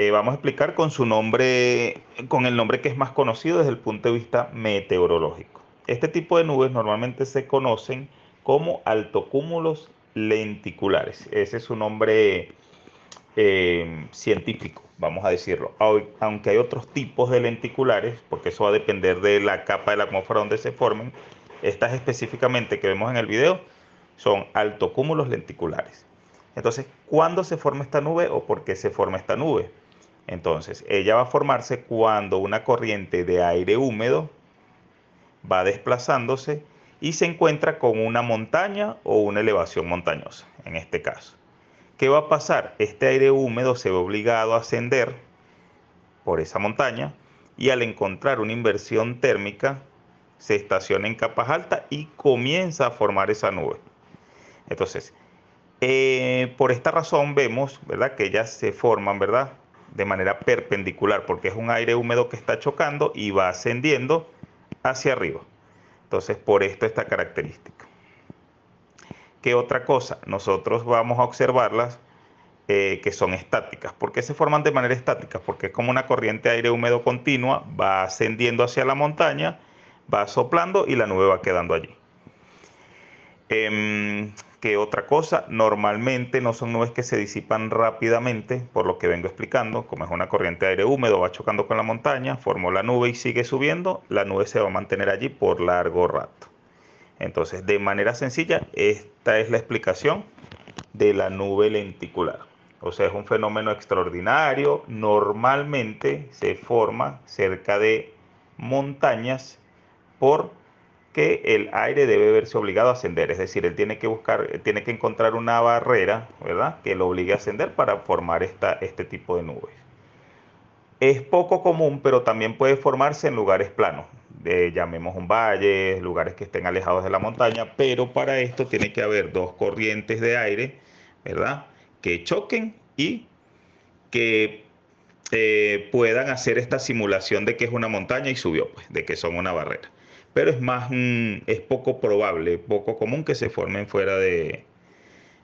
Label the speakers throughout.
Speaker 1: Eh, vamos a explicar con su nombre, con el nombre que es más conocido desde el punto de vista meteorológico. Este tipo de nubes normalmente se conocen como altocúmulos lenticulares. Ese es su nombre eh, científico, vamos a decirlo. Aunque hay otros tipos de lenticulares, porque eso va a depender de la capa de la atmósfera donde se formen, estas específicamente que vemos en el video son altocúmulos lenticulares. Entonces, ¿cuándo se forma esta nube o por qué se forma esta nube? Entonces, ella va a formarse cuando una corriente de aire húmedo va desplazándose y se encuentra con una montaña o una elevación montañosa, en este caso. ¿Qué va a pasar? Este aire húmedo se ve obligado a ascender por esa montaña y al encontrar una inversión térmica se estaciona en capas altas y comienza a formar esa nube. Entonces, eh, por esta razón vemos, ¿verdad? Que ellas se forman, ¿verdad? De manera perpendicular, porque es un aire húmedo que está chocando y va ascendiendo hacia arriba. Entonces, por esto esta característica. ¿Qué otra cosa? Nosotros vamos a observarlas eh, que son estáticas. ¿Por qué se forman de manera estática? Porque es como una corriente de aire húmedo continua, va ascendiendo hacia la montaña, va soplando y la nube va quedando allí. Em, ¿Qué otra cosa? Normalmente no son nubes que se disipan rápidamente, por lo que vengo explicando, como es una corriente de aire húmedo, va chocando con la montaña, formó la nube y sigue subiendo, la nube se va a mantener allí por largo rato. Entonces, de manera sencilla, esta es la explicación de la nube lenticular. O sea, es un fenómeno extraordinario. Normalmente se forma cerca de montañas porque el aire debe verse obligado a ascender. Es decir, él tiene que buscar, tiene que encontrar una barrera, ¿verdad? Que lo obligue a ascender para formar esta, este tipo de nubes. Es poco común, pero también puede formarse en lugares planos llamemos un valle, lugares que estén alejados de la montaña, pero para esto tiene que haber dos corrientes de aire, ¿verdad? Que choquen y que eh, puedan hacer esta simulación de que es una montaña y subió, pues, de que son una barrera. Pero es más, es poco probable, poco común que se formen fuera de,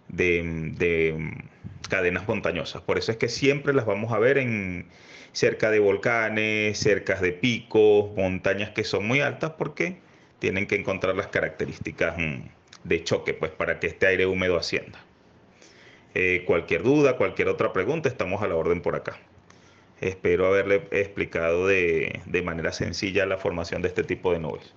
Speaker 1: de cadenas montañosas. Por eso es que siempre las vamos a ver en cerca de volcanes, cerca de picos, montañas que son muy altas porque tienen que encontrar las características mm, de choque pues para que este aire húmedo ascienda. Eh, cualquier duda, cualquier otra pregunta, estamos a la orden por acá. Espero haberle explicado de, de manera sencilla la formación de este tipo de nubes.